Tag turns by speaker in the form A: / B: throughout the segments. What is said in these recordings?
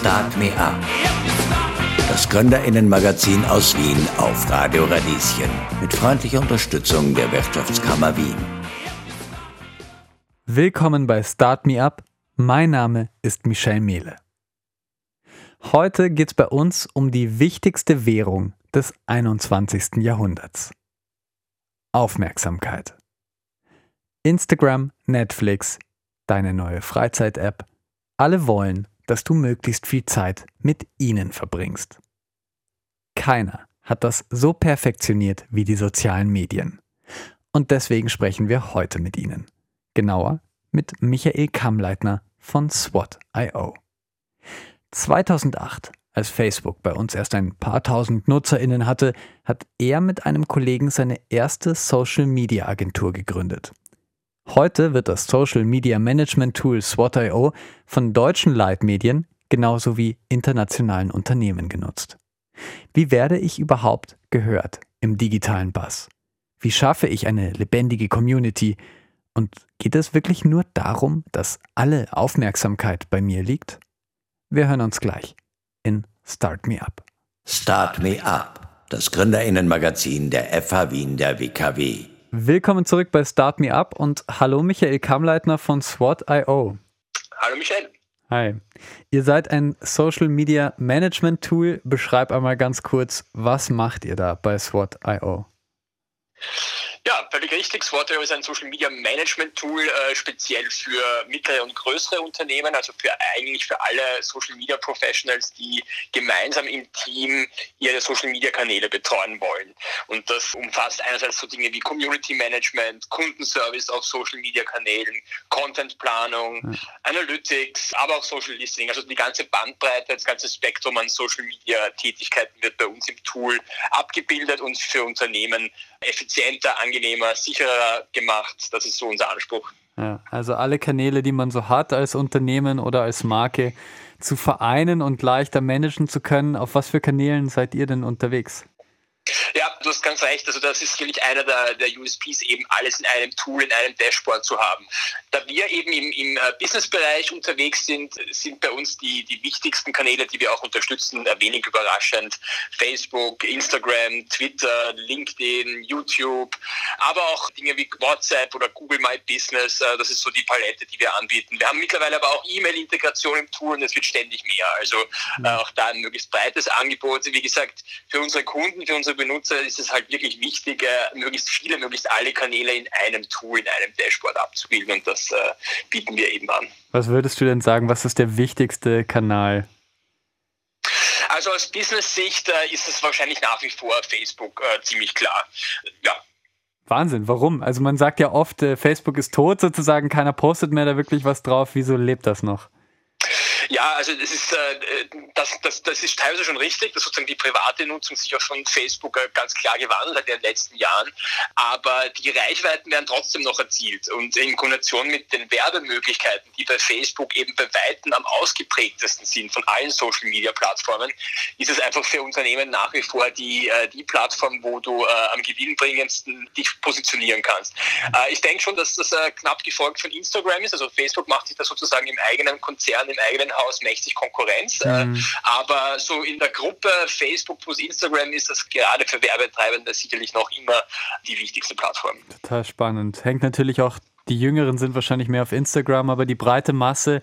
A: Start Me Up. Das Gründerinnenmagazin aus Wien auf Radio Radieschen. Mit freundlicher Unterstützung der Wirtschaftskammer Wien.
B: Willkommen bei Start Me Up. Mein Name ist Michel Mehle. Heute geht es bei uns um die wichtigste Währung des 21. Jahrhunderts. Aufmerksamkeit. Instagram, Netflix, deine neue Freizeit-App, alle wollen, dass du möglichst viel Zeit mit ihnen verbringst. Keiner hat das so perfektioniert wie die sozialen Medien. Und deswegen sprechen wir heute mit ihnen. Genauer mit Michael Kammleitner von SWOT.io. 2008, als Facebook bei uns erst ein paar tausend NutzerInnen hatte, hat er mit einem Kollegen seine erste Social Media Agentur gegründet. Heute wird das Social Media Management Tool SWOT.io von deutschen Leitmedien genauso wie internationalen Unternehmen genutzt. Wie werde ich überhaupt gehört im digitalen Bass? Wie schaffe ich eine lebendige Community? Und geht es wirklich nur darum, dass alle Aufmerksamkeit bei mir liegt? Wir hören uns gleich in Start Me Up.
A: Start Me Up, das Gründerinnenmagazin der FH Wien der WKW.
B: Willkommen zurück bei Start Me Up und hallo Michael Kammleitner von SWOT.io.
C: Hallo Michael.
B: Hi. Ihr seid ein Social Media Management Tool. Beschreib einmal ganz kurz, was macht ihr da bei SWOT.io?
C: Ja, völlig richtig. Swotio ist ein Social Media Management Tool äh, speziell für mittlere und größere Unternehmen, also für eigentlich für alle Social Media Professionals, die gemeinsam im Team ihre Social Media Kanäle betreuen wollen. Und das umfasst einerseits so Dinge wie Community Management, Kundenservice auf Social Media Kanälen, Content Planung, mhm. Analytics, aber auch Social Listening. Also die ganze Bandbreite, das ganze Spektrum an Social Media Tätigkeiten wird bei uns im Tool abgebildet und für Unternehmen effizienter, angenehmer, sicherer gemacht. Das ist so unser Anspruch.
B: Ja, also alle Kanäle, die man so hat als Unternehmen oder als Marke, zu vereinen und leichter managen zu können. Auf was für Kanälen seid ihr denn unterwegs?
C: Ja, du hast ganz recht. Also das ist wirklich einer der, der USPs, eben alles in einem Tool, in einem Dashboard zu haben. Da wir eben im, im äh, Businessbereich unterwegs sind, sind bei uns die, die wichtigsten Kanäle, die wir auch unterstützen, wenig überraschend. Facebook, Instagram, Twitter, LinkedIn, YouTube, aber auch Dinge wie WhatsApp oder Google My Business. Äh, das ist so die Palette, die wir anbieten. Wir haben mittlerweile aber auch E-Mail-Integration im Tool und es wird ständig mehr. Also äh, auch da ein möglichst breites Angebot. Wie gesagt, für unsere Kunden, für unsere Benutzer ist es halt wirklich wichtig, äh, möglichst viele, möglichst alle Kanäle in einem Tool, in einem Dashboard abzubilden und das äh, bieten wir eben an.
B: Was würdest du denn sagen, was ist der wichtigste Kanal?
C: Also aus Business-Sicht äh, ist es wahrscheinlich nach wie vor Facebook äh, ziemlich klar. Ja,
B: Wahnsinn, warum? Also man sagt ja oft, äh, Facebook ist tot sozusagen, keiner postet mehr da wirklich was drauf. Wieso lebt das noch?
C: Ja, also das ist, äh, das, das, das ist teilweise schon richtig, dass sozusagen die private Nutzung sich auch von Facebook äh, ganz klar gewandelt hat in den letzten Jahren. Aber die Reichweiten werden trotzdem noch erzielt. Und in Kombination mit den Werbemöglichkeiten, die bei Facebook eben bei Weitem am ausgeprägtesten sind von allen Social Media Plattformen, ist es einfach für Unternehmen nach wie vor die, äh, die Plattform, wo du äh, am gewinnbringendsten dich positionieren kannst. Äh, ich denke schon, dass das äh, knapp gefolgt von Instagram ist. Also Facebook macht sich da sozusagen im eigenen Konzern, im eigenen Haus mächtig Konkurrenz. Äh, mhm. aber so in der Gruppe Facebook plus Instagram ist das gerade für Werbetreibende sicherlich noch immer die wichtigste Plattform.
B: Total spannend. Hängt natürlich auch die Jüngeren sind wahrscheinlich mehr auf Instagram, aber die breite Masse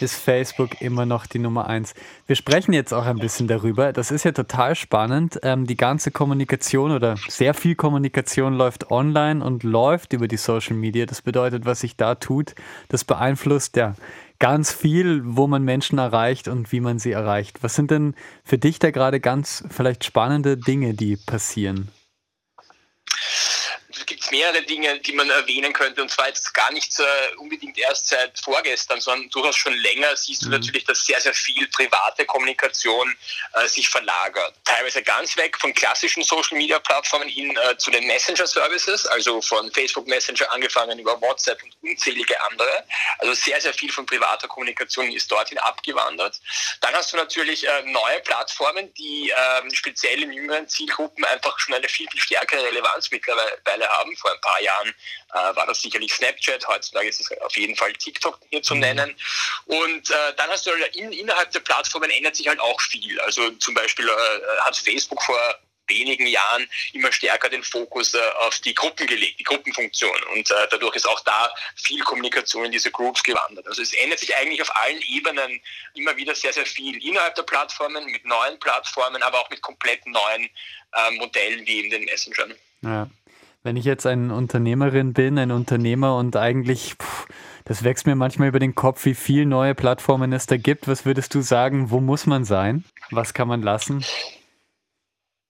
B: ist Facebook immer noch die Nummer eins. Wir sprechen jetzt auch ein bisschen darüber. Das ist ja total spannend. Ähm, die ganze Kommunikation oder sehr viel Kommunikation läuft online und läuft über die Social Media. Das bedeutet, was sich da tut, das beeinflusst ja ganz viel, wo man Menschen erreicht und wie man sie erreicht. Was sind denn für dich da gerade ganz vielleicht spannende Dinge, die passieren?
C: Mehrere Dinge, die man erwähnen könnte. Und zwar jetzt gar nicht äh, unbedingt erst seit vorgestern, sondern durchaus schon länger siehst du mhm. natürlich, dass sehr, sehr viel private Kommunikation äh, sich verlagert. Teilweise ganz weg von klassischen Social-Media-Plattformen hin äh, zu den Messenger-Services, also von Facebook Messenger angefangen über WhatsApp und unzählige andere. Also sehr, sehr viel von privater Kommunikation ist dorthin abgewandert. Dann hast du natürlich äh, neue Plattformen, die ähm, speziell in jüngeren Zielgruppen einfach schon eine viel, viel stärkere Relevanz mittlerweile haben vor ein paar Jahren äh, war das sicherlich Snapchat, heutzutage ist es auf jeden Fall TikTok hier zu mhm. nennen. Und äh, dann hast du halt in, innerhalb der Plattformen ändert sich halt auch viel. Also zum Beispiel äh, hat Facebook vor wenigen Jahren immer stärker den Fokus äh, auf die Gruppen gelegt, die Gruppenfunktion. Und äh, dadurch ist auch da viel Kommunikation in diese Groups gewandert. Also es ändert sich eigentlich auf allen Ebenen immer wieder sehr, sehr viel innerhalb der Plattformen, mit neuen Plattformen, aber auch mit komplett neuen äh, Modellen wie in den Messengern.
B: Ja. Wenn ich jetzt eine Unternehmerin bin, ein Unternehmer und eigentlich, pff, das wächst mir manchmal über den Kopf, wie viele neue Plattformen es da gibt. Was würdest du sagen, wo muss man sein? Was kann man lassen?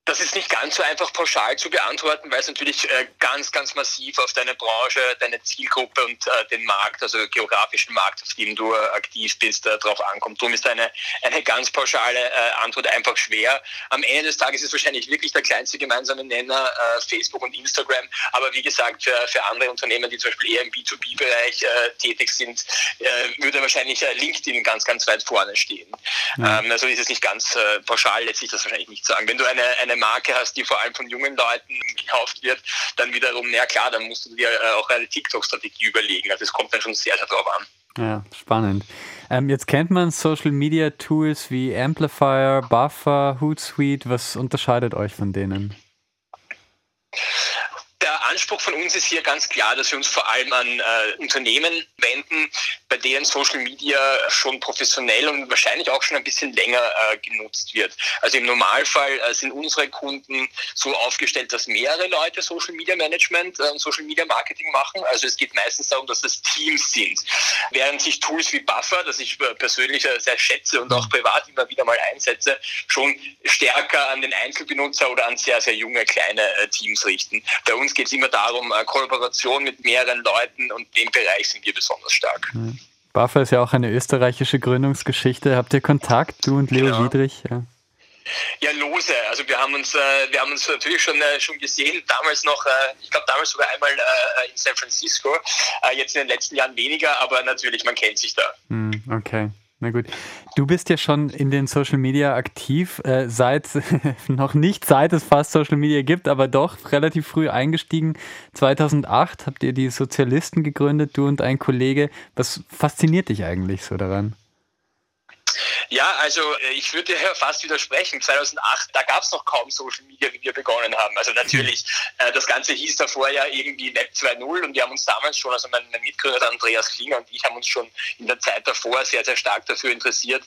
C: Das ist nicht ganz so einfach pauschal zu beantworten, weil es natürlich äh, ganz, ganz massiv auf deine Branche, deine Zielgruppe und äh, den Markt, also geografischen Markt, auf dem du äh, aktiv bist, darauf ankommt. Darum ist eine, eine ganz pauschale Antwort einfach schwer. Am Ende des Tages ist wahrscheinlich wirklich der kleinste gemeinsame Nenner Facebook und Instagram. Aber wie gesagt, für, für andere Unternehmen, die zum Beispiel eher im B2B-Bereich tätig sind, würde wahrscheinlich LinkedIn ganz, ganz weit vorne stehen. Ähm, also ist es nicht ganz pauschal, letztlich das wahrscheinlich nicht sagen. Wenn du eine, eine Marke hast, die vor allem von jungen Leuten gekauft wird, dann wiederum, na klar, dann musst du dir äh, auch eine TikTok-Strategie überlegen. Also es kommt dann schon sehr, drauf an.
B: Ja, spannend. Ähm, jetzt kennt man Social Media Tools wie Amplifier, Buffer, Hootsuite. Was unterscheidet euch von denen?
C: Der Anspruch von uns ist hier ganz klar, dass wir uns vor allem an äh, Unternehmen wenden, bei denen Social Media schon professionell und wahrscheinlich auch schon ein bisschen länger äh, genutzt wird. Also im Normalfall äh, sind unsere Kunden so aufgestellt, dass mehrere Leute Social Media Management äh, und Social Media Marketing machen. Also es geht meistens darum, dass es Teams sind. Während sich Tools wie Buffer, das ich äh, persönlich äh, sehr schätze und auch privat immer wieder mal einsetze, schon stärker an den Einzelbenutzer oder an sehr, sehr junge kleine Teams richten. Bei uns geht es immer darum, Kollaboration mit mehreren Leuten und dem Bereich sind wir besonders stark. Mhm.
B: BAFA ist ja auch eine österreichische Gründungsgeschichte. Habt ihr Kontakt, du und Leo genau. Wiedrich?
C: Ja. Ja, lose. Also wir haben uns, äh, wir haben uns natürlich schon, äh, schon gesehen, damals noch, äh, ich glaube damals sogar einmal äh, in San Francisco, äh, jetzt in den letzten Jahren weniger, aber natürlich, man kennt sich da.
B: Hm, okay. Na gut. Du bist ja schon in den Social Media aktiv, äh, seit noch nicht seit es fast Social Media gibt, aber doch relativ früh eingestiegen. 2008 habt ihr die Sozialisten gegründet, du und ein Kollege. Was fasziniert dich eigentlich so daran?
C: Ja, also äh, ich würde dir fast widersprechen. 2008, da gab es noch kaum Social Media, wie wir begonnen haben. Also natürlich, äh, das Ganze hieß davor ja irgendwie Web 2.0 und wir haben uns damals schon, also mein, mein Mitgründer Andreas Klinger und ich haben uns schon in der Zeit davor sehr, sehr stark dafür interessiert,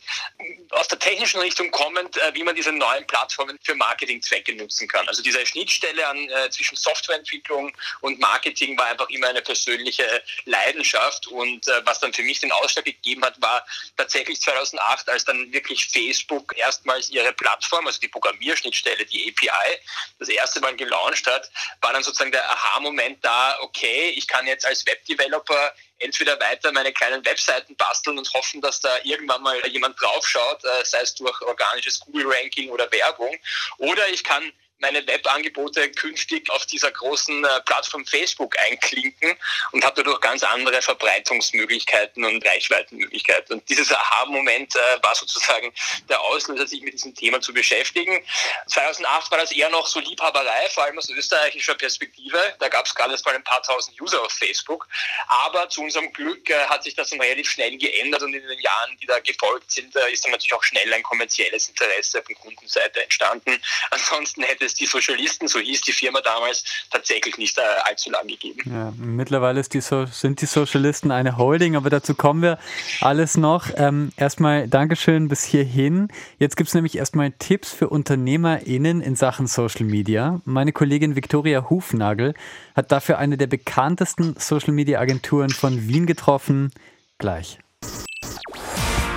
C: aus der technischen Richtung kommend, äh, wie man diese neuen Plattformen für Marketingzwecke nutzen kann. Also diese Schnittstelle an, äh, zwischen Softwareentwicklung und Marketing war einfach immer eine persönliche Leidenschaft und äh, was dann für mich den Ausschlag gegeben hat, war tatsächlich 2008, als dann wirklich Facebook erstmals ihre Plattform, also die Programmierschnittstelle, die API, das erste Mal gelauncht hat, war dann sozusagen der Aha-Moment da, okay, ich kann jetzt als Webdeveloper entweder weiter meine kleinen Webseiten basteln und hoffen, dass da irgendwann mal jemand draufschaut, äh, sei es durch organisches Google-Ranking oder Werbung, oder ich kann meine Webangebote künftig auf dieser großen äh, Plattform Facebook einklinken und habe dadurch ganz andere Verbreitungsmöglichkeiten und Reichweitenmöglichkeiten. Und dieses Aha-Moment äh, war sozusagen der Auslöser, sich mit diesem Thema zu beschäftigen. 2008 war das eher noch so Liebhaberei, vor allem aus österreichischer Perspektive. Da gab es gerade mal ein paar tausend User auf Facebook. Aber zu unserem Glück äh, hat sich das dann relativ schnell geändert und in den Jahren, die da gefolgt sind, ist dann natürlich auch schnell ein kommerzielles Interesse von Kundenseite entstanden. Ansonsten hätte es die Sozialisten, so hieß die Firma damals, tatsächlich nicht äh, allzu lange gegeben.
B: Ja, mittlerweile die so sind die Sozialisten eine Holding, aber dazu kommen wir alles noch. Ähm, erstmal Dankeschön bis hierhin. Jetzt gibt es nämlich erstmal Tipps für UnternehmerInnen in Sachen Social Media. Meine Kollegin Viktoria Hufnagel hat dafür eine der bekanntesten Social Media Agenturen von Wien getroffen. Gleich.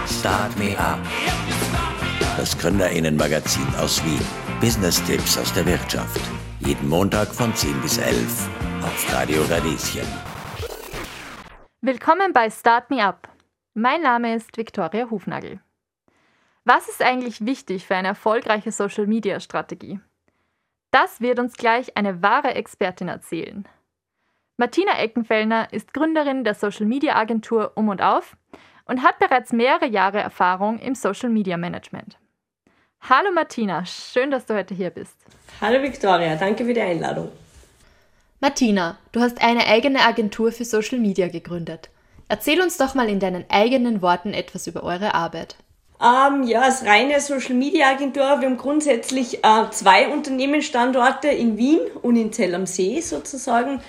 A: Start Me Up. Das Gründerinnenmagazin aus Wien. Business-Tipps aus der Wirtschaft. Jeden Montag von 10 bis 11 auf Radio Radieschen.
D: Willkommen bei Start Me Up. Mein Name ist Viktoria Hufnagel. Was ist eigentlich wichtig für eine erfolgreiche Social-Media-Strategie? Das wird uns gleich eine wahre Expertin erzählen. Martina Eckenfellner ist Gründerin der Social-Media-Agentur Um und Auf und hat bereits mehrere Jahre Erfahrung im Social-Media-Management. Hallo Martina, schön, dass du heute hier bist.
E: Hallo Viktoria, danke für die Einladung.
D: Martina, du hast eine eigene Agentur für Social Media gegründet. Erzähl uns doch mal in deinen eigenen Worten etwas über eure Arbeit.
E: Ähm, ja, als reine Social Media Agentur, wir haben grundsätzlich äh, zwei Unternehmensstandorte in Wien und in Zell am See sozusagen.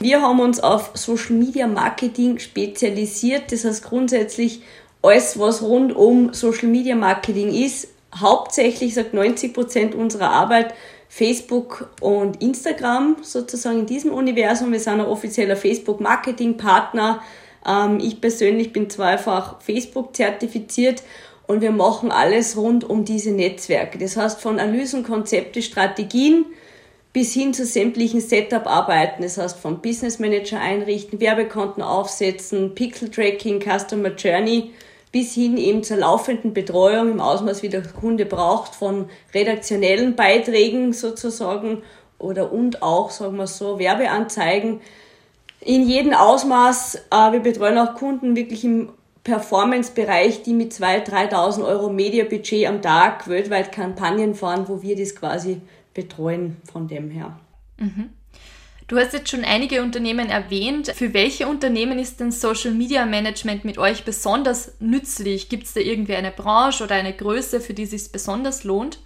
E: Wir haben uns auf Social Media Marketing spezialisiert. Das heißt grundsätzlich alles, was rund um Social Media Marketing ist. Hauptsächlich sagt 90 Prozent unserer Arbeit Facebook und Instagram sozusagen in diesem Universum. Wir sind ein offizieller Facebook Marketing Partner. Ähm, ich persönlich bin zweifach Facebook zertifiziert und wir machen alles rund um diese Netzwerke. Das heißt von Analysen, Konzepte, Strategien bis hin zu sämtlichen Setup-Arbeiten. Das heißt vom Business Manager einrichten, Werbekonten aufsetzen, Pixel-Tracking, Customer Journey bis hin eben zur laufenden Betreuung im Ausmaß, wie der Kunde braucht, von redaktionellen Beiträgen sozusagen oder und auch, sagen wir so, Werbeanzeigen in jedem Ausmaß. Äh, wir betreuen auch Kunden wirklich im Performance-Bereich, die mit 2.000, 3.000 Euro Media-Budget am Tag weltweit Kampagnen fahren, wo wir das quasi betreuen von dem her.
D: Mhm. Du hast jetzt schon einige Unternehmen erwähnt. Für welche Unternehmen ist denn Social Media Management mit euch besonders nützlich? Gibt es da irgendwie eine Branche oder eine Größe, für die es sich besonders lohnt?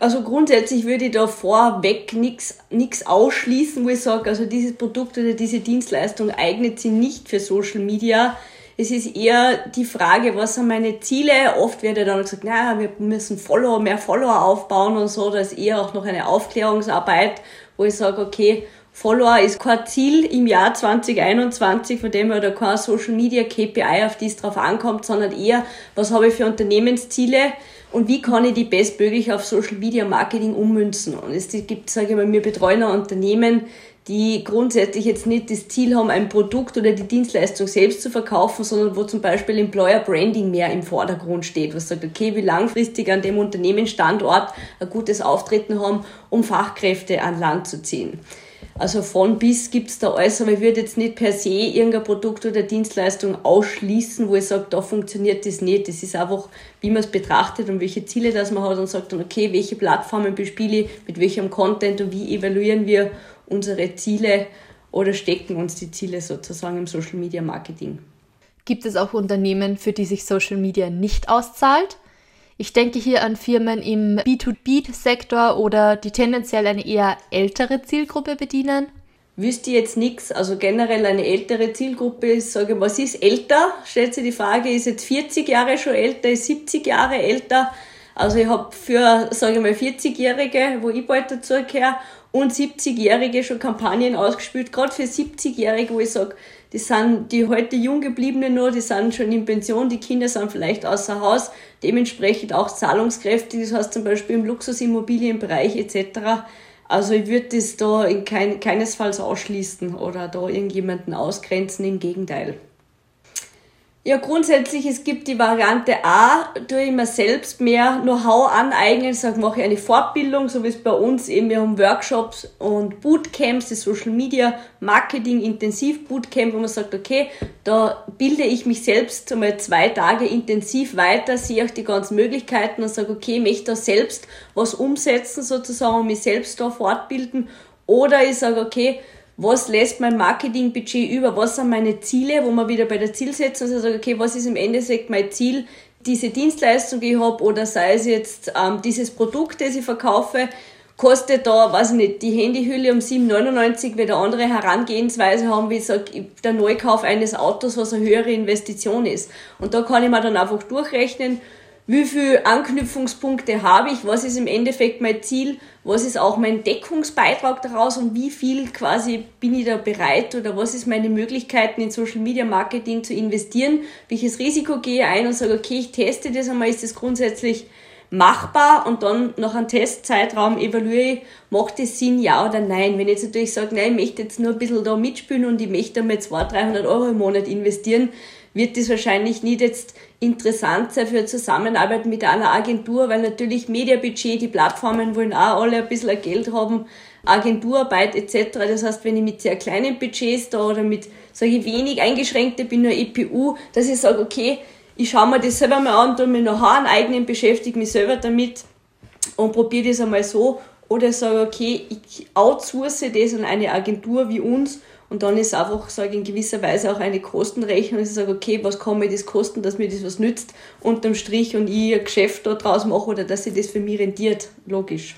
E: Also grundsätzlich würde ich da vorweg nichts ausschließen, wo ich sage, also dieses Produkt oder diese Dienstleistung eignet sich nicht für Social Media. Es ist eher die Frage, was sind meine Ziele? Oft wird ja dann gesagt, naja, wir müssen Follower, mehr Follower aufbauen und so. Da ist eher auch noch eine Aufklärungsarbeit, wo ich sage, okay, Follower ist kein Ziel im Jahr 2021, von dem oder kein Social Media KPI, auf die es drauf ankommt, sondern eher, was habe ich für Unternehmensziele? Und wie kann ich die bestmöglich auf Social Media Marketing ummünzen. Und es gibt, sage ich mal, wir betreuen ein Unternehmen, die grundsätzlich jetzt nicht das Ziel haben, ein Produkt oder die Dienstleistung selbst zu verkaufen, sondern wo zum Beispiel Employer Branding mehr im Vordergrund steht, was sagt, okay, wie langfristig an dem Unternehmensstandort ein gutes Auftreten haben, um Fachkräfte an Land zu ziehen. Also von bis gibt's da alles, aber ich würde jetzt nicht per se irgendein Produkt oder Dienstleistung ausschließen, wo ich sage, da funktioniert das nicht. Das ist einfach, wie man es betrachtet und welche Ziele das man hat und sagt dann, okay, welche Plattformen bespiele ich, mit welchem Content und wie evaluieren wir unsere Ziele oder stecken uns die Ziele sozusagen im Social Media Marketing.
D: Gibt es auch Unternehmen, für die sich Social Media nicht auszahlt? Ich denke hier an Firmen im B2B-Sektor oder die tendenziell eine eher ältere Zielgruppe bedienen.
E: Wüsste jetzt nichts, also generell eine ältere Zielgruppe ist, sage ich, was ist älter? Stellt sich die Frage, ist jetzt 40 Jahre schon älter, ist 70 Jahre älter? Also ich habe für, sage ich mal, 40-Jährige, wo ich bald dazugehöre, und 70-Jährige schon Kampagnen ausgespielt, gerade für 70-Jährige, wo ich sage, die sind die heute jung gebliebenen nur, die sind schon in Pension, die Kinder sind vielleicht außer Haus, dementsprechend auch zahlungskräftig, das heißt zum Beispiel im Luxusimmobilienbereich etc. Also ich würde das da in kein, keinesfalls ausschließen oder da irgendjemanden ausgrenzen, im Gegenteil. Ja, grundsätzlich, es gibt die Variante A, tue ich mir selbst mehr Know-how aneignen, sage, mache ich eine Fortbildung, so wie es bei uns eben, wir haben Workshops und Bootcamps, das Social Media Marketing Intensiv Bootcamp, wo man sagt, okay, da bilde ich mich selbst einmal zwei Tage intensiv weiter, sehe auch die ganzen Möglichkeiten und sage, okay, ich möchte da selbst was umsetzen sozusagen und mich selbst da fortbilden. Oder ich sage, okay, was lässt mein Marketingbudget über, was sind meine Ziele, wo man wieder bei der Zielsetzung sagt, okay, was ist im Endeffekt mein Ziel, diese Dienstleistung, die ich habe, oder sei es jetzt ähm, dieses Produkt, das ich verkaufe, kostet da, weiß ich nicht, die Handyhülle um 7,99, weil eine andere Herangehensweise haben, wie sage, der Neukauf eines Autos, was eine höhere Investition ist. Und da kann ich mir dann einfach durchrechnen, wie viele Anknüpfungspunkte habe ich, was ist im Endeffekt mein Ziel, was ist auch mein Deckungsbeitrag daraus? Und wie viel quasi bin ich da bereit? Oder was ist meine Möglichkeiten in Social Media Marketing zu investieren, welches Risiko gehe ich ein und sage, okay, ich teste das einmal, ist das grundsätzlich machbar? Und dann nach einem Testzeitraum evaluiere ich, macht das Sinn, ja oder nein. Wenn ich jetzt natürlich sage, nein, ich möchte jetzt nur ein bisschen da mitspielen und ich möchte einmal 200, 300 Euro im Monat investieren, wird das wahrscheinlich nicht jetzt interessant sein für Zusammenarbeit mit einer Agentur, weil natürlich Mediabudget, die Plattformen wollen auch alle ein bisschen Geld haben, Agenturarbeit etc. Das heißt, wenn ich mit sehr kleinen Budgets da oder mit, ich, wenig eingeschränkte bin, nur EPU, dass ich sage, okay, ich schaue mir das selber mal an, tue mir noch einen eigenen, beschäftige mich selber damit und probiere das einmal so oder sage, okay, ich outsource das an eine Agentur wie uns und dann ist einfach, sage ich, in gewisser Weise auch eine Kostenrechnung. Ich sage, okay, was kann mir das kosten, dass mir das was nützt, unterm Strich und ich ein Geschäft da draus mache oder dass sich das für mich rentiert. Logisch.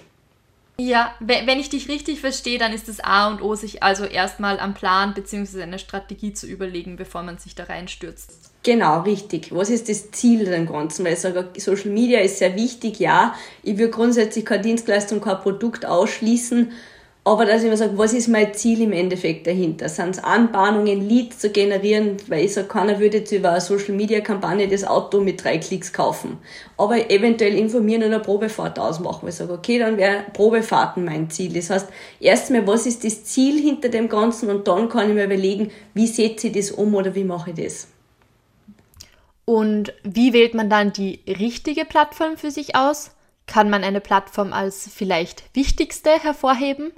D: Ja, wenn ich dich richtig verstehe, dann ist das A und O, sich also erstmal am Plan bzw. eine Strategie zu überlegen, bevor man sich da reinstürzt.
E: Genau, richtig. Was ist das Ziel des Ganzen? Weil ich sage, Social Media ist sehr wichtig, ja. Ich will grundsätzlich keine Dienstleistung, kein Produkt ausschließen, aber dass ich mir sage, was ist mein Ziel im Endeffekt dahinter? Sind es Anbahnungen, Leads zu generieren? Weil ich sage, keiner würde jetzt über eine Social Media Kampagne das Auto mit drei Klicks kaufen. Aber eventuell informieren eine Probefahrt ausmachen. Ich sage, okay, dann wäre Probefahrten mein Ziel. Das heißt, erstmal, was ist das Ziel hinter dem Ganzen? Und dann kann ich mir überlegen, wie setze ich das um oder wie mache ich das?
D: Und wie wählt man dann die richtige Plattform für sich aus? Kann man eine Plattform als vielleicht wichtigste hervorheben?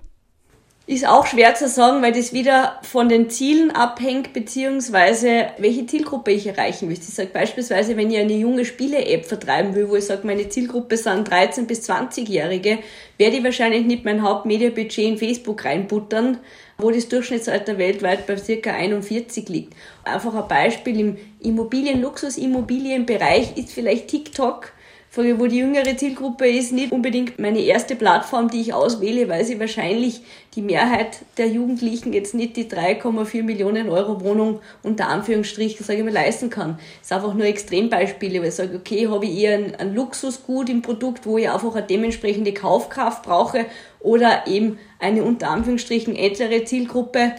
E: Ist auch schwer zu sagen, weil das wieder von den Zielen abhängt, beziehungsweise welche Zielgruppe ich erreichen möchte. Ich sage beispielsweise, wenn ich eine junge Spiele-App vertreiben will, wo ich sage, meine Zielgruppe sind 13- bis 20-Jährige, werde ich wahrscheinlich nicht mein Hauptmediabudget in Facebook reinbuttern, wo das Durchschnittsalter weltweit bei ca. 41 liegt. Einfach ein Beispiel im Immobilien, Luxus-Immobilienbereich ist vielleicht TikTok wo die jüngere Zielgruppe ist, nicht unbedingt meine erste Plattform, die ich auswähle, weil sie wahrscheinlich die Mehrheit der Jugendlichen jetzt nicht die 3,4 Millionen Euro Wohnung unter Anführungsstrichen, sage ich mal, leisten kann. Das ist einfach nur Extrembeispiele, weil ich sage, okay, habe ich eher ein, ein Luxusgut im Produkt, wo ich einfach eine dementsprechende Kaufkraft brauche oder eben eine unter Anführungsstrichen ältere Zielgruppe,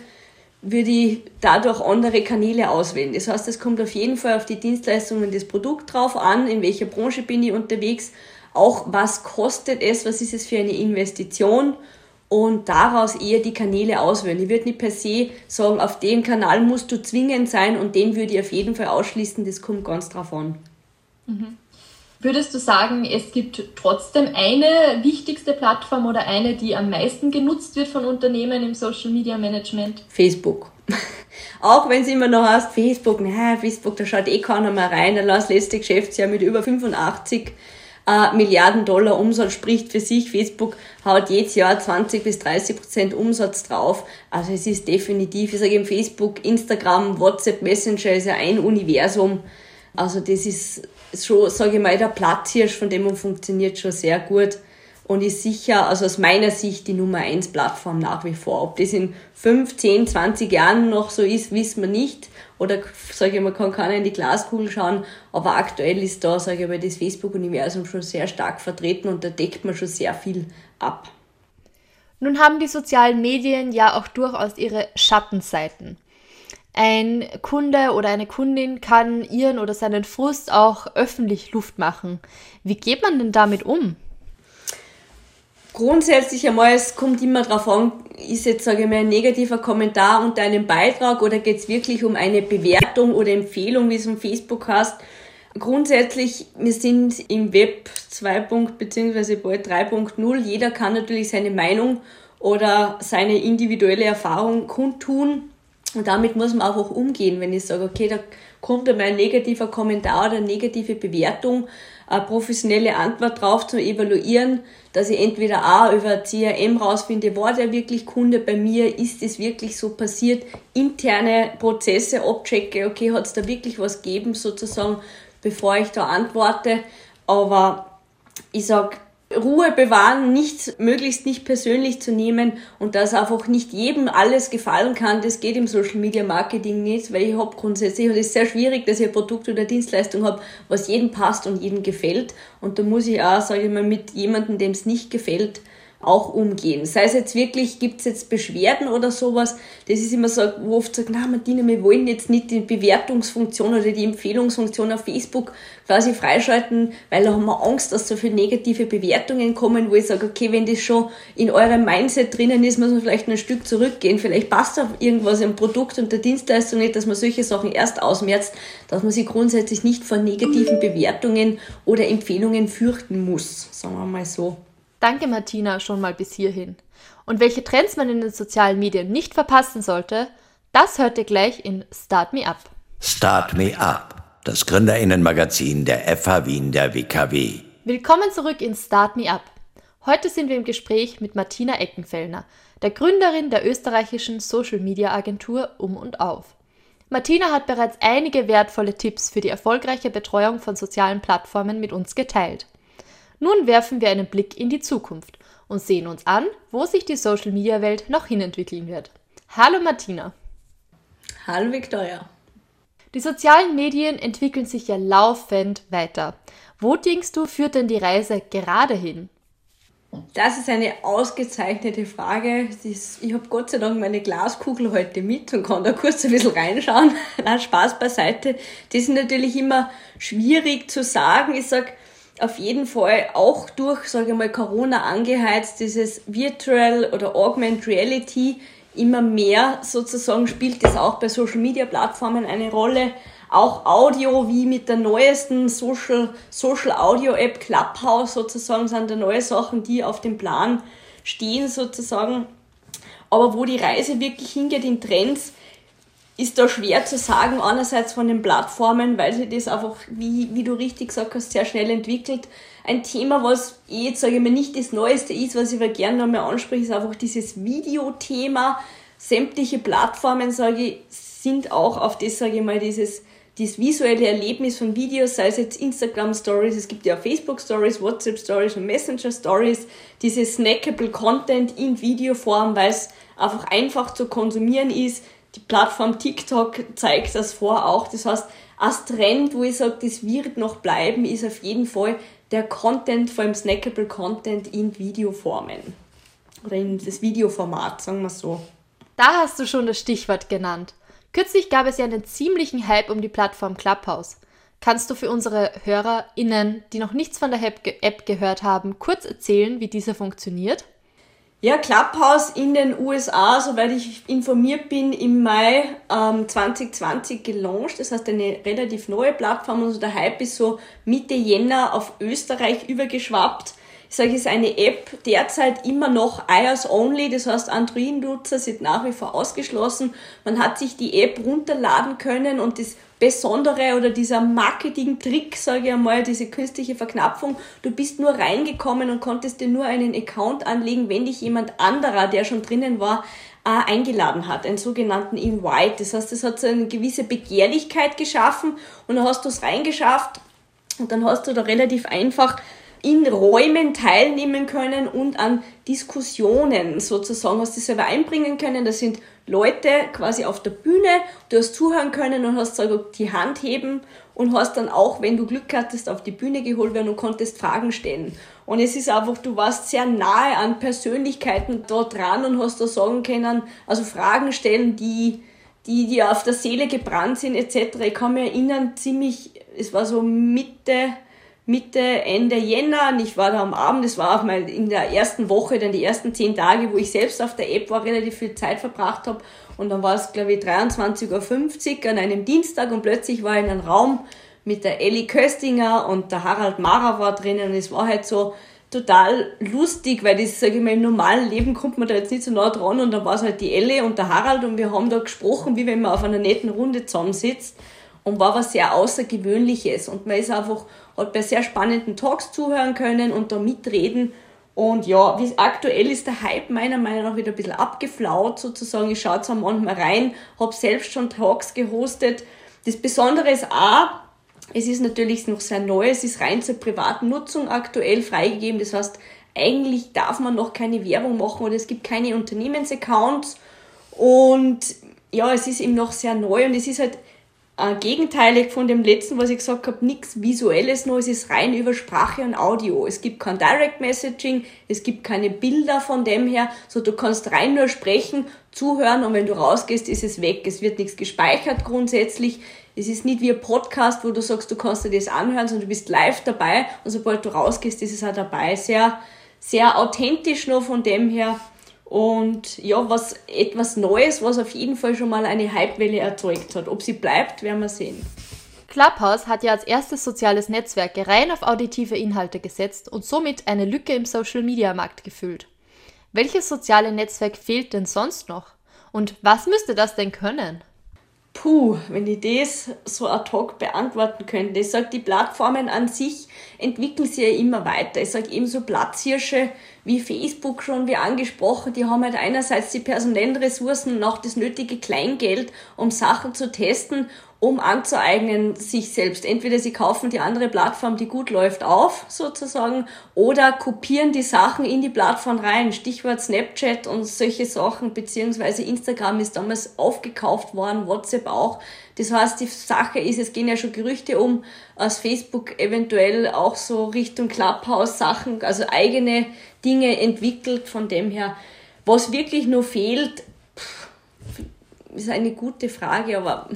E: würde ich dadurch andere Kanäle auswählen. Das heißt, es kommt auf jeden Fall auf die Dienstleistungen und das Produkt drauf an, in welcher Branche bin ich unterwegs, auch was kostet es, was ist es für eine Investition und daraus eher die Kanäle auswählen. Ich würde nicht per se sagen, auf dem Kanal musst du zwingend sein und den würde ich auf jeden Fall ausschließen, das kommt ganz drauf an.
D: Mhm. Würdest du sagen, es gibt trotzdem eine wichtigste Plattform oder eine, die am meisten genutzt wird von Unternehmen im Social Media Management?
E: Facebook. Auch wenn es immer noch heißt, Facebook, naja, Facebook, da schaut eh keiner mehr rein. Dann das letzte Geschäftsjahr mit über 85 äh, Milliarden Dollar Umsatz spricht für sich. Facebook haut jedes Jahr 20 bis 30 Prozent Umsatz drauf. Also es ist definitiv, ich sage eben Facebook, Instagram, WhatsApp, Messenger ist ja ein Universum. Also das ist schon, sage ich mal, der Platzhirsch von dem funktioniert schon sehr gut und ist sicher, also aus meiner Sicht, die Nummer 1 Plattform nach wie vor. Ob das in 5, 10, 20 Jahren noch so ist, wissen wir nicht. Oder sage ich mal, kann keiner in die Glaskugel schauen. Aber aktuell ist da, sage ich mal, das Facebook-Universum schon sehr stark vertreten und da deckt man schon sehr viel ab.
D: Nun haben die sozialen Medien ja auch durchaus ihre Schattenseiten. Ein Kunde oder eine Kundin kann ihren oder seinen Frust auch öffentlich Luft machen. Wie geht man denn damit um?
E: Grundsätzlich einmal, es kommt immer darauf an, ist jetzt, sage ich mal, ein negativer Kommentar unter einem Beitrag oder geht es wirklich um eine Bewertung oder Empfehlung, wie es um Facebook heißt. Grundsätzlich, wir sind im Web 2. bzw. bald 3.0. Jeder kann natürlich seine Meinung oder seine individuelle Erfahrung kundtun. Und damit muss man einfach umgehen, wenn ich sage, okay, da kommt einmal ein negativer Kommentar oder eine negative Bewertung, eine professionelle Antwort drauf zu evaluieren, dass ich entweder auch über CRM rausfinde, war der wirklich Kunde bei mir, ist es wirklich so passiert, interne Prozesse abchecke, okay, hat es da wirklich was gegeben sozusagen, bevor ich da antworte. Aber ich sag Ruhe bewahren, nicht, möglichst nicht persönlich zu nehmen und dass einfach nicht jedem alles gefallen kann, das geht im Social Media Marketing nicht, weil ich habe grundsätzlich, und es ist sehr schwierig, dass ich ein Produkt oder Dienstleistung habe, was jedem passt und jedem gefällt. Und da muss ich auch, sage ich mal, mit jemandem, dem es nicht gefällt, auch umgehen. Sei es jetzt wirklich, gibt es jetzt Beschwerden oder sowas, das ist immer so, wo oft sagt, na Martina, wir wollen jetzt nicht die Bewertungsfunktion oder die Empfehlungsfunktion auf Facebook quasi freischalten, weil da haben wir Angst, dass so viele negative Bewertungen kommen, wo ich sage, okay, wenn das schon in eurem Mindset drinnen ist, muss man vielleicht ein Stück zurückgehen. Vielleicht passt auf irgendwas im Produkt und der Dienstleistung nicht, dass man solche Sachen erst ausmerzt, dass man sich grundsätzlich nicht vor negativen Bewertungen oder Empfehlungen fürchten muss, sagen wir mal so.
D: Danke Martina schon mal bis hierhin. Und welche Trends man in den sozialen Medien nicht verpassen sollte, das hört ihr gleich in Start Me Up.
A: Start Me Up, das Gründerinnenmagazin der FH Wien der WKW.
D: Willkommen zurück in Start Me Up. Heute sind wir im Gespräch mit Martina Eckenfellner, der Gründerin der österreichischen Social Media Agentur Um und Auf. Martina hat bereits einige wertvolle Tipps für die erfolgreiche Betreuung von sozialen Plattformen mit uns geteilt. Nun werfen wir einen Blick in die Zukunft und sehen uns an, wo sich die Social Media Welt noch hinentwickeln wird. Hallo Martina.
E: Hallo Victoria.
D: Die sozialen Medien entwickeln sich ja laufend weiter. Wo denkst du, führt denn die Reise gerade hin?
E: Das ist eine ausgezeichnete Frage. Ich habe Gott sei Dank meine Glaskugel heute mit und kann da kurz ein bisschen reinschauen. Na, Spaß beiseite. Das ist natürlich immer schwierig zu sagen. Ich sag auf jeden Fall auch durch, sage ich mal, Corona angeheizt, dieses Virtual oder Augmented Reality immer mehr sozusagen spielt das auch bei Social Media Plattformen eine Rolle. Auch Audio, wie mit der neuesten Social, Social Audio App Clubhouse sozusagen, sind da neue Sachen, die auf dem Plan stehen sozusagen. Aber wo die Reise wirklich hingeht in Trends, ist da schwer zu sagen, einerseits von den Plattformen, weil sie das einfach, wie, wie du richtig gesagt hast, sehr schnell entwickelt. Ein Thema, was eh jetzt, sage ich mal, nicht das Neueste ist, was ich aber gerne nochmal anspreche, ist einfach dieses Videothema. Sämtliche Plattformen, sage ich, sind auch auf das, sage ich mal, dieses, dieses visuelle Erlebnis von Videos, sei es jetzt Instagram Stories, es gibt ja Facebook Stories, WhatsApp Stories und Messenger Stories, dieses snackable Content in Videoform, weil es einfach einfach zu konsumieren ist, die Plattform TikTok zeigt das vor auch. Das heißt, als Trend, wo ich sage, das wird noch bleiben, ist auf jeden Fall der Content, vor allem snackable Content in Videoformen. Oder in das Videoformat, sagen wir so.
D: Da hast du schon das Stichwort genannt. Kürzlich gab es ja einen ziemlichen Hype um die Plattform Clubhouse. Kannst du für unsere HörerInnen, die noch nichts von der App gehört haben, kurz erzählen, wie diese funktioniert?
E: Ja, Clubhouse in den USA, soweit ich informiert bin, im Mai ähm, 2020 gelauncht. Das heißt, eine relativ neue Plattform. Also der Hype ist so Mitte Jänner auf Österreich übergeschwappt. Ich sage, ist eine App derzeit immer noch iOS-only, das heißt Android-Nutzer sind nach wie vor ausgeschlossen. Man hat sich die App runterladen können und das Besondere oder dieser Marketing-Trick, sage ich einmal, diese künstliche Verknapfung, du bist nur reingekommen und konntest dir nur einen Account anlegen, wenn dich jemand anderer, der schon drinnen war, äh, eingeladen hat, einen sogenannten Invite. Das heißt, das hat so eine gewisse Begehrlichkeit geschaffen und dann hast du es reingeschafft und dann hast du da relativ einfach in Räumen teilnehmen können und an Diskussionen sozusagen hast du selber einbringen können. Das sind Leute quasi auf der Bühne, du hast zuhören können und hast sogar die Hand heben und hast dann auch, wenn du Glück hattest, auf die Bühne geholt werden und konntest Fragen stellen. Und es ist einfach, du warst sehr nahe an Persönlichkeiten dort dran und hast da sagen können, also Fragen stellen, die, die dir auf der Seele gebrannt sind etc. Ich kann mich erinnern, ziemlich, es war so Mitte, Mitte, Ende Jänner. Und ich war da am Abend, das war auch mal in der ersten Woche, dann die ersten zehn Tage, wo ich selbst auf der App war, relativ viel Zeit verbracht habe und dann war es, glaube ich, 23.50 Uhr an einem Dienstag. Und plötzlich war ich in einem Raum mit der Ellie Köstinger und der Harald Mara war drinnen. Und es war halt so total lustig, weil das, sage ich mal, im normalen Leben kommt man da jetzt nicht so nah dran. Und dann war es halt die Ellie und der Harald und wir haben da gesprochen, wie wenn man auf einer netten Runde zusammensitzt und war was sehr Außergewöhnliches. Und man ist einfach, hat bei sehr spannenden Talks zuhören können und da mitreden. Und ja, aktuell ist der Hype meiner Meinung nach wieder ein bisschen abgeflaut sozusagen. Ich schaue zwar manchmal rein, habe selbst schon Talks gehostet. Das Besondere ist auch, es ist natürlich noch sehr neu, es ist rein zur privaten Nutzung aktuell freigegeben. Das heißt, eigentlich darf man noch keine Werbung machen oder es gibt keine Unternehmensaccounts. Und ja, es ist eben noch sehr neu und es ist halt äh, gegenteilig von dem letzten, was ich gesagt habe, nichts Visuelles nur, es ist rein über Sprache und Audio. Es gibt kein Direct Messaging, es gibt keine Bilder von dem her, so du kannst rein nur sprechen, zuhören und wenn du rausgehst, ist es weg. Es wird nichts gespeichert grundsätzlich. Es ist nicht wie ein Podcast, wo du sagst, du kannst dir das anhören, sondern du bist live dabei und sobald du rausgehst, ist es auch dabei. Sehr, sehr authentisch nur von dem her und ja, was etwas Neues, was auf jeden Fall schon mal eine Hypewelle erzeugt hat. Ob sie bleibt, werden wir sehen.
D: Clubhouse hat ja als erstes soziales Netzwerk rein auf auditive Inhalte gesetzt und somit eine Lücke im Social-Media-Markt gefüllt. Welches soziale Netzwerk fehlt denn sonst noch? Und was müsste das denn können?
E: Puh, wenn ich das so ad hoc beantworten könnte. Ich sage, die Plattformen an sich entwickeln sich ja immer weiter. Ich sage ebenso Platzhirsche wie Facebook schon, wie angesprochen, die haben halt einerseits die personellen Ressourcen und auch das nötige Kleingeld, um Sachen zu testen um anzueignen sich selbst. Entweder sie kaufen die andere Plattform, die gut läuft, auf, sozusagen, oder kopieren die Sachen in die Plattform rein. Stichwort Snapchat und solche Sachen, beziehungsweise Instagram ist damals aufgekauft worden, WhatsApp auch. Das heißt, die Sache ist, es gehen ja schon Gerüchte um, dass Facebook eventuell auch so Richtung Clubhouse Sachen, also eigene Dinge entwickelt, von dem her. Was wirklich nur fehlt, ist eine gute Frage, aber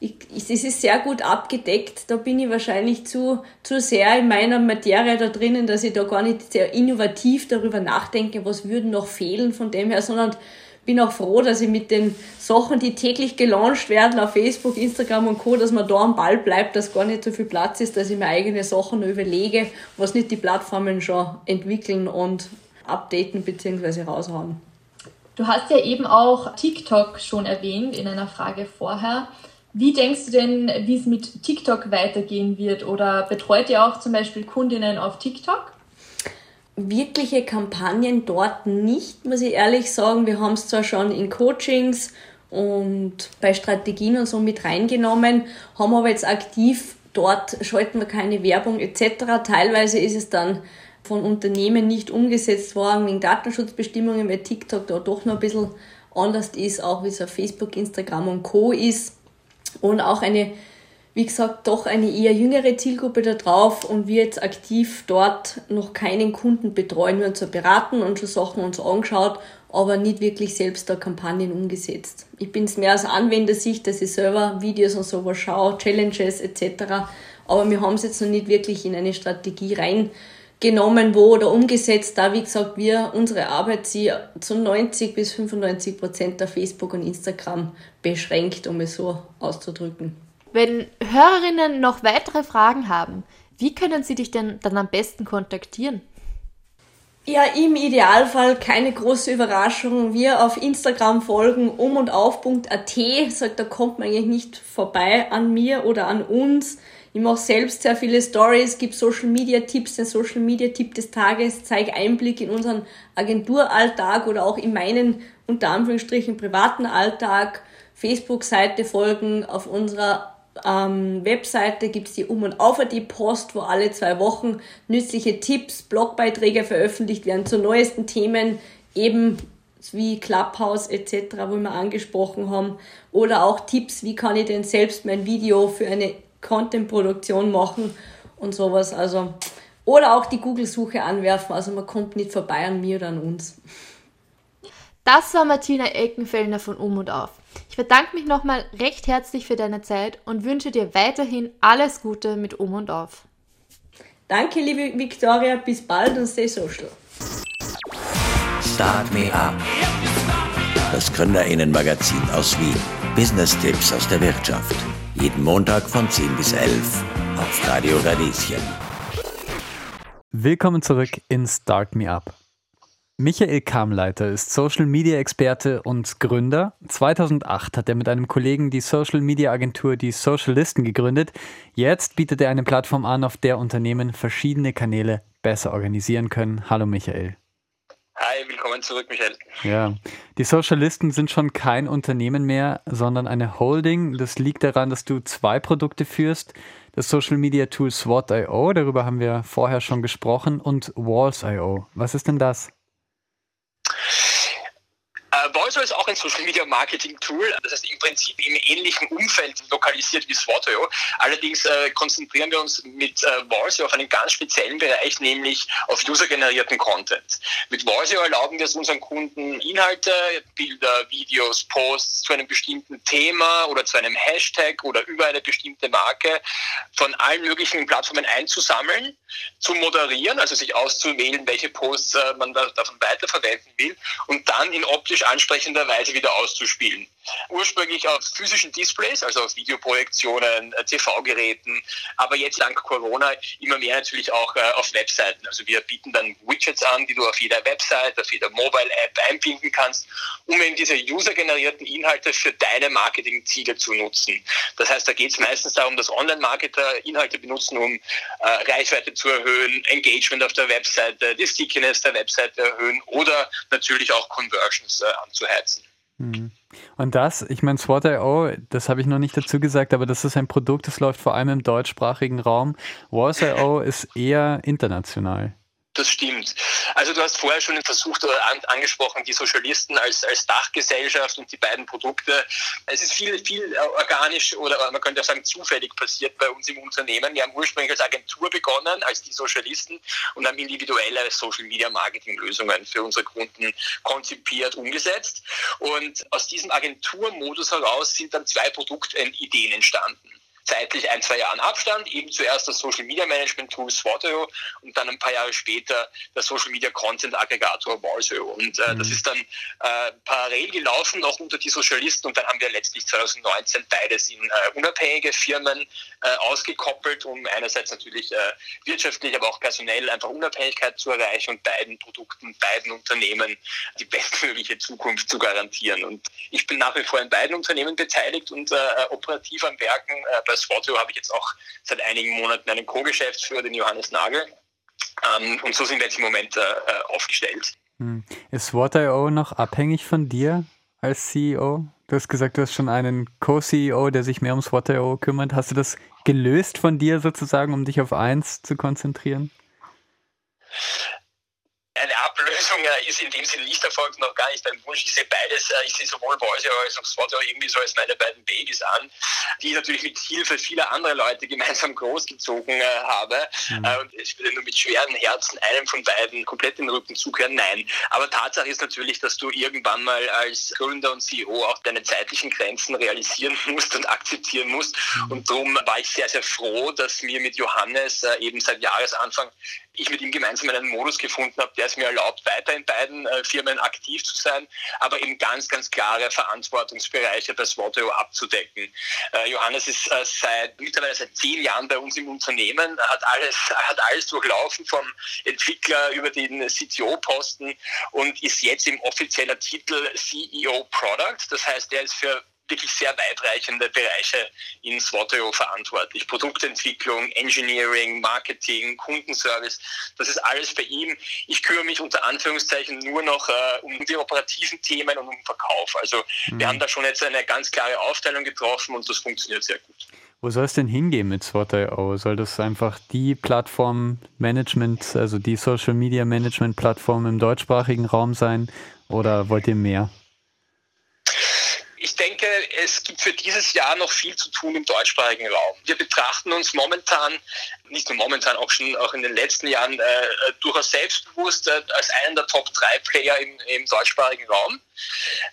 E: ich, ich, es ist sehr gut abgedeckt. Da bin ich wahrscheinlich zu, zu sehr in meiner Materie da drinnen, dass ich da gar nicht sehr innovativ darüber nachdenke, was würde noch fehlen von dem her, sondern bin auch froh, dass ich mit den Sachen, die täglich gelauncht werden auf Facebook, Instagram und Co., dass man da am Ball bleibt, dass gar nicht so viel Platz ist, dass ich mir eigene Sachen überlege, was nicht die Plattformen schon entwickeln und updaten bzw. raushauen.
D: Du hast ja eben auch TikTok schon erwähnt in einer Frage vorher. Wie denkst du denn, wie es mit TikTok weitergehen wird? Oder betreut ihr auch zum Beispiel Kundinnen auf TikTok?
E: Wirkliche Kampagnen dort nicht, muss ich ehrlich sagen. Wir haben es zwar schon in Coachings und bei Strategien und so mit reingenommen, haben aber jetzt aktiv dort schalten wir keine Werbung etc. Teilweise ist es dann von Unternehmen nicht umgesetzt worden wegen Datenschutzbestimmungen, weil TikTok da doch noch ein bisschen anders ist, auch wie es auf Facebook, Instagram und Co. ist und auch eine, wie gesagt, doch eine eher jüngere Zielgruppe da drauf und wir jetzt aktiv dort noch keinen Kunden betreuen, nur zu beraten und schon Sachen uns angeschaut, aber nicht wirklich selbst da Kampagnen umgesetzt. Ich bin es mehr aus Anwendersicht, dass ich selber Videos und sowas schaue, Challenges etc., aber wir haben es jetzt noch nicht wirklich in eine Strategie rein genommen, wo oder umgesetzt, da wie gesagt wir unsere Arbeit sie zu 90 bis 95 Prozent auf Facebook und Instagram beschränkt, um es so auszudrücken.
D: Wenn Hörerinnen noch weitere Fragen haben, wie können sie dich denn dann am besten kontaktieren?
E: Ja, im Idealfall keine große Überraschung. Wir auf Instagram folgen um und auf.at, da kommt man eigentlich nicht vorbei an mir oder an uns. Ich mache selbst sehr viele Stories, gebe Social Media Tipps, den Social Media Tipp des Tages, zeige Einblick in unseren Agenturalltag oder auch in meinen unter Anführungsstrichen privaten Alltag. Facebook-Seite folgen, auf unserer ähm, Webseite gibt's die Um- und Auf die Post, wo alle zwei Wochen nützliche Tipps, Blogbeiträge veröffentlicht werden zu neuesten Themen, eben wie Clubhouse etc., wo wir angesprochen haben, oder auch Tipps, wie kann ich denn selbst mein Video für eine Content-Produktion machen und sowas. Also, oder auch die Google-Suche anwerfen. Also man kommt nicht vorbei an mir oder an uns.
D: Das war Martina Eckenfellner von Um und Auf. Ich bedanke mich nochmal recht herzlich für deine Zeit und wünsche dir weiterhin alles Gute mit Um und Auf.
E: Danke, liebe Victoria. Bis bald und stay social.
A: Start Me Up. Das Gründerinnenmagazin aus Wien. Business-Tipps aus der Wirtschaft. Jeden Montag von 10 bis 11 auf Radio Radieschen.
B: Willkommen zurück in Start Me Up. Michael Kamleiter ist Social Media Experte und Gründer. 2008 hat er mit einem Kollegen die Social Media Agentur Die Socialisten gegründet. Jetzt bietet er eine Plattform an, auf der Unternehmen verschiedene Kanäle besser organisieren können. Hallo Michael.
C: Hi, willkommen zurück, Michael.
B: Ja, die Socialisten sind schon kein Unternehmen mehr, sondern eine Holding. Das liegt daran, dass du zwei Produkte führst. Das Social Media Tool SWOT.io, darüber haben wir vorher schon gesprochen, und Walls.io. Was ist denn das?
C: Voice ist auch ein Social Media Marketing Tool, das heißt im Prinzip im ähnlichen Umfeld lokalisiert wie Swatio. Allerdings äh, konzentrieren wir uns mit äh, Voice auf einen ganz speziellen Bereich, nämlich auf usergenerierten Content. Mit Voice erlauben wir es unseren Kunden, Inhalte, Bilder, Videos, Posts zu einem bestimmten Thema oder zu einem Hashtag oder über eine bestimmte Marke von allen möglichen Plattformen einzusammeln, zu moderieren, also sich auszuwählen, welche Posts äh, man da, davon weiterverwenden will und dann in optisch ansprechender Weise wieder auszuspielen. Ursprünglich auf physischen Displays, also auf Videoprojektionen, äh, TV-Geräten, aber jetzt dank Corona immer mehr natürlich auch äh, auf Webseiten. Also wir bieten dann Widgets an, die du auf jeder Website, auf jeder Mobile-App einbinden kannst, um eben diese usergenerierten Inhalte für deine Marketingziele zu nutzen. Das heißt, da geht es meistens darum, dass Online-Marketer Inhalte benutzen, um äh, Reichweite zu erhöhen, Engagement auf der Webseite, die Stickiness der Webseite erhöhen oder natürlich auch Conversions äh, anzuheizen.
B: Mhm. Und das, ich meine, SWOT.io, das habe ich noch nicht dazu gesagt, aber das ist ein Produkt, das läuft vor allem im deutschsprachigen Raum. Wars.io ist eher international.
C: Das stimmt. Also du hast vorher schon versucht oder an, angesprochen, die Sozialisten als, als Dachgesellschaft und die beiden Produkte. Es ist viel, viel organisch oder man könnte auch sagen zufällig passiert bei uns im Unternehmen. Wir haben ursprünglich als Agentur begonnen, als die Sozialisten und haben individuelle Social Media Marketing Lösungen für unsere Kunden konzipiert, umgesetzt. Und aus diesem Agenturmodus heraus sind dann zwei Produktideen entstanden zeitlich ein, zwei Jahren Abstand, eben zuerst das Social Media Management Tool Swatio und dann ein paar Jahre später der Social Media Content Aggregator Walseo. Und äh, mhm. das ist dann äh, parallel gelaufen, auch unter die Sozialisten und dann haben wir letztlich 2019 beides in äh, unabhängige Firmen äh, ausgekoppelt, um einerseits natürlich äh, wirtschaftlich, aber auch personell einfach Unabhängigkeit zu erreichen und beiden Produkten, beiden Unternehmen die bestmögliche Zukunft zu garantieren. Und ich bin nach wie vor in beiden Unternehmen beteiligt und äh, operativ am Werken bei bei Swatio habe ich jetzt auch seit einigen Monaten einen Co-Geschäftsführer, den Johannes Nagel. Ähm, und so sind wir jetzt im Moment äh, äh aufgestellt.
B: Hm. Ist SWOT.io noch abhängig von dir als CEO? Du hast gesagt, du hast schon einen Co-CEO, der sich mehr um SWOT.io kümmert. Hast du das gelöst von dir sozusagen, um dich auf eins zu konzentrieren?
C: Eine Ablösung äh, ist in dem Sinne nicht erfolgt, noch gar nicht ein Wunsch. Ich sehe beides, äh, ich sehe sowohl Boise als auch Swat irgendwie so als meine beiden Babys an, die ich natürlich mit Hilfe vieler anderer Leute gemeinsam großgezogen äh, habe. Mhm. Äh, und ich würde nur mit schweren Herzen einem von beiden komplett den Rücken zukehren. Nein. Aber Tatsache ist natürlich, dass du irgendwann mal als Gründer und CEO auch deine zeitlichen Grenzen realisieren musst und akzeptieren musst. Mhm. Und darum war ich sehr, sehr froh, dass mir mit Johannes äh, eben seit Jahresanfang ich mit ihm gemeinsam einen Modus gefunden habe, der es mir erlaubt, weiter in beiden äh, Firmen aktiv zu sein, aber eben ganz, ganz klare Verantwortungsbereiche bei SWOTO abzudecken. Äh, Johannes ist äh, seit mittlerweile seit zehn Jahren bei uns im Unternehmen, hat alles, hat alles durchlaufen vom Entwickler über den CTO-Posten und ist jetzt im offizieller Titel CEO Product. Das heißt, er ist für wirklich sehr weitreichende Bereiche in Swatio verantwortlich. Produktentwicklung, Engineering, Marketing, Kundenservice, das ist alles bei ihm. Ich kümmere mich unter Anführungszeichen nur noch äh, um die operativen Themen und um Verkauf. Also mhm. wir haben da schon jetzt eine ganz klare Aufteilung getroffen und das funktioniert sehr gut.
B: Wo soll es denn hingehen mit SWOT.io? Soll das einfach die Plattform Management, also die Social Media Management Plattform im deutschsprachigen Raum sein oder wollt ihr mehr?
C: Ich denke, es gibt für dieses Jahr noch viel zu tun im deutschsprachigen Raum. Wir betrachten uns momentan, nicht nur momentan, auch schon auch in den letzten Jahren, äh, durchaus selbstbewusst äh, als einen der Top-3-Player im, im deutschsprachigen Raum.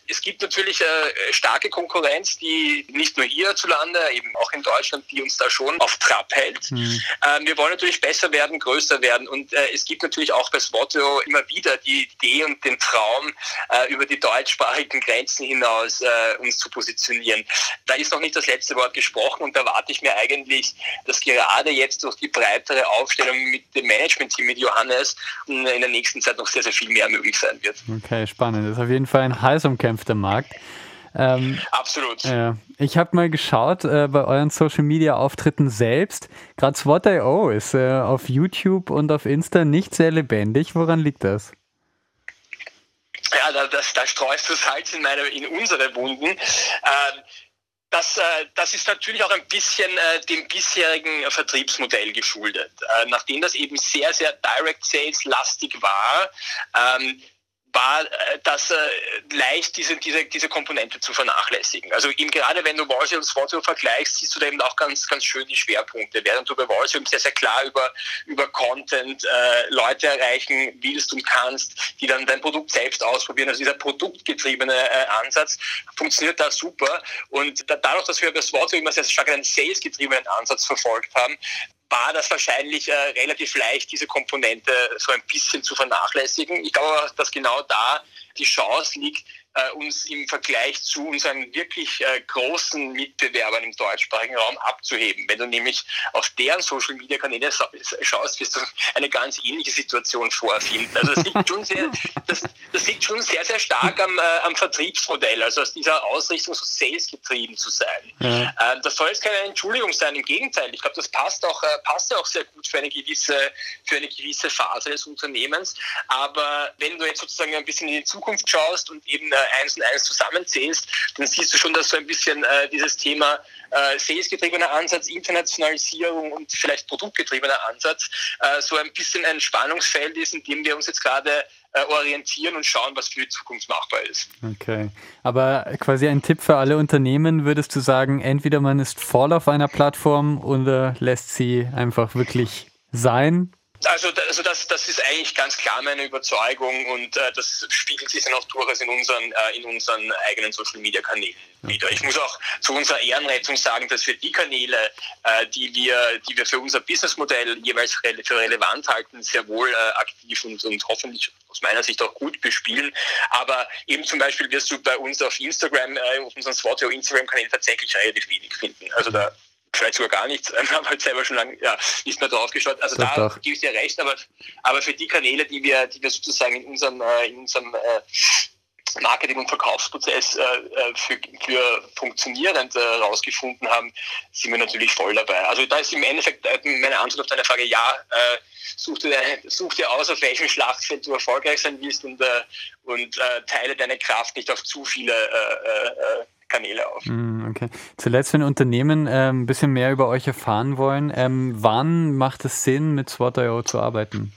C: Es gibt natürlich äh, starke Konkurrenz, die nicht nur hierzulande, eben auch in Deutschland, die uns da schon auf Trab hält. Mhm. Ähm, wir wollen natürlich besser werden, größer werden und äh, es gibt natürlich auch bei Swatio immer wieder die Idee und den Traum, äh, über die deutschsprachigen Grenzen hinaus äh, uns zu positionieren. Da ist noch nicht das letzte Wort gesprochen und da warte ich mir eigentlich, dass gerade jetzt durch die breitere Aufstellung mit dem Management-Team, mit Johannes, in der nächsten Zeit noch sehr, sehr viel mehr möglich sein wird.
B: Okay, spannend. Das ist auf jeden Fall ein heiß umkämpfter Markt.
C: Ähm, Absolut.
B: Äh, ich habe mal geschaut äh, bei euren Social Media Auftritten selbst. Gerade SWOT.io ist äh, auf YouTube und auf Insta nicht sehr lebendig. Woran liegt das?
C: Ja, da, das, da streust du Salz in, meine, in unsere Wunden. Ähm, das, äh, das ist natürlich auch ein bisschen äh, dem bisherigen Vertriebsmodell geschuldet. Äh, nachdem das eben sehr, sehr Direct Sales lastig war, ähm, war äh, das äh, leicht, diese, diese, diese Komponente zu vernachlässigen. Also eben gerade wenn du Walsey und Swatio vergleichst, siehst du da eben auch ganz, ganz schön die Schwerpunkte. Während du bei Walsey sehr, sehr klar über, über Content äh, Leute erreichen willst und kannst, die dann dein Produkt selbst ausprobieren. Also dieser produktgetriebene äh, Ansatz funktioniert da super. Und da, dadurch, dass wir bei Swatio immer sehr stark einen salesgetriebenen Ansatz verfolgt haben, war das wahrscheinlich äh, relativ leicht, diese Komponente so ein bisschen zu vernachlässigen. Ich glaube, dass genau da die Chance liegt, äh, uns im Vergleich zu unseren wirklich äh, großen Mitbewerbern im deutschsprachigen Raum abzuheben. Wenn du nämlich auf deren Social Media Kanäle schaust, wirst du eine ganz ähnliche Situation vorfinden. Also das liegt schon sehr, das, das liegt schon sehr, sehr stark am, äh, am Vertriebsmodell, also aus dieser Ausrichtung so salesgetrieben zu sein. Ähm, das soll jetzt keine Entschuldigung sein, im Gegenteil. Ich glaube, das passt auch, äh, passt auch sehr gut für eine gewisse, für eine gewisse Phase des Unternehmens. Aber wenn du jetzt sozusagen ein bisschen in die Zukunft schaust und eben äh, eins und eins zusammenzählst, dann siehst du schon, dass so ein bisschen äh, dieses Thema äh, salesgetriebener Ansatz, Internationalisierung und vielleicht produktgetriebener Ansatz äh, so ein bisschen ein Spannungsfeld ist, in dem wir uns jetzt gerade äh, orientieren und schauen, was für die Zukunft machbar ist.
B: Okay. Aber quasi ein Tipp für alle Unternehmen, würdest du sagen, entweder man ist voll auf einer Plattform oder lässt sie einfach wirklich sein
C: also, also das, das ist eigentlich ganz klar meine Überzeugung und äh, das spiegelt sich dann auch durchaus in unseren, äh, in unseren eigenen Social Media Kanälen wieder. Ich muss auch zu unserer Ehrenrettung sagen, dass wir die Kanäle, äh, die, wir, die wir für unser Businessmodell jeweils für relevant halten, sehr wohl äh, aktiv und, und hoffentlich aus meiner Sicht auch gut bespielen. Aber eben zum Beispiel wirst du bei uns auf Instagram, äh, auf unseren Swatio Instagram-Kanal tatsächlich relativ wenig finden. Also da vielleicht sogar gar nichts, ich habe halt selber schon lange ja, nicht mehr drauf geschaut. Also doch, da doch. gebe ich dir recht, aber, aber für die Kanäle, die wir, die wir sozusagen in unserem, äh, in unserem äh, Marketing- und Verkaufsprozess äh, für, für funktionierend herausgefunden äh, haben, sind wir natürlich voll dabei. Also da ist im Endeffekt meine Antwort auf deine Frage ja, such dir, such dir aus, auf welchem Schlachtfeld du erfolgreich sein willst und, und teile deine Kraft nicht auf zu viele Kanäle auf.
B: Mm, okay. Zuletzt, wenn Unternehmen äh, ein bisschen mehr über euch erfahren wollen, ähm, wann macht es Sinn, mit SWOT.io zu arbeiten?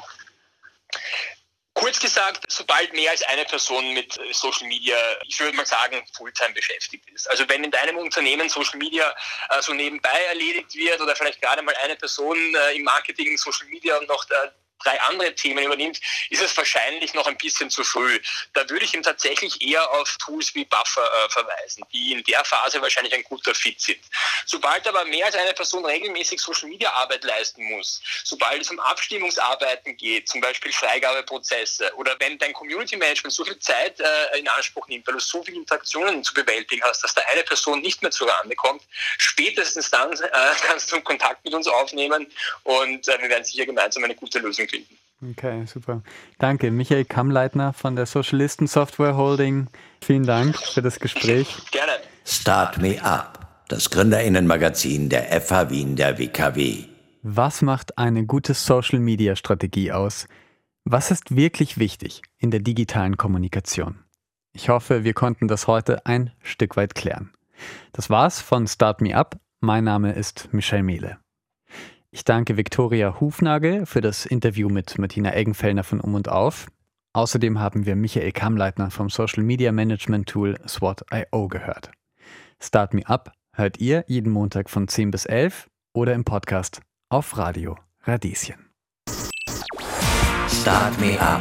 C: Kurz gesagt, sobald mehr als eine Person mit äh, Social Media, ich würde mal sagen, Fulltime beschäftigt ist. Also wenn in deinem Unternehmen Social Media äh, so nebenbei erledigt wird oder vielleicht gerade mal eine Person äh, im Marketing Social Media und noch äh, drei andere Themen übernimmt, ist es wahrscheinlich noch ein bisschen zu früh. Da würde ich ihm tatsächlich eher auf Tools wie Buffer äh, verweisen, die in der Phase wahrscheinlich ein guter Fit sind. Sobald aber mehr als eine Person regelmäßig Social Media Arbeit leisten muss, sobald es um Abstimmungsarbeiten geht, zum Beispiel Freigabeprozesse oder wenn dein Community Management so viel Zeit äh, in Anspruch nimmt, weil du so viele Interaktionen zu bewältigen hast, dass da eine Person nicht mehr zur Rande kommt, spätestens dann äh, kannst du Kontakt mit uns aufnehmen und äh, wir werden sicher gemeinsam eine gute Lösung finden.
B: Okay, super. Danke. Michael Kammleitner von der Socialisten Software Holding. Vielen Dank für das Gespräch.
C: Gerne.
A: Start Me Up, das Gründerinnenmagazin der FH Wien der WKW.
B: Was macht eine gute Social Media Strategie aus? Was ist wirklich wichtig in der digitalen Kommunikation? Ich hoffe, wir konnten das heute ein Stück weit klären. Das war's von Start Me Up. Mein Name ist Michel Mehle. Ich danke Viktoria Hufnagel für das Interview mit Martina Eggenfellner von Um und Auf. Außerdem haben wir Michael Kammleitner vom Social Media Management Tool SWOT.io gehört. Start Me Up hört ihr jeden Montag von 10 bis 11 oder im Podcast auf Radio Radieschen.
A: Start Me Up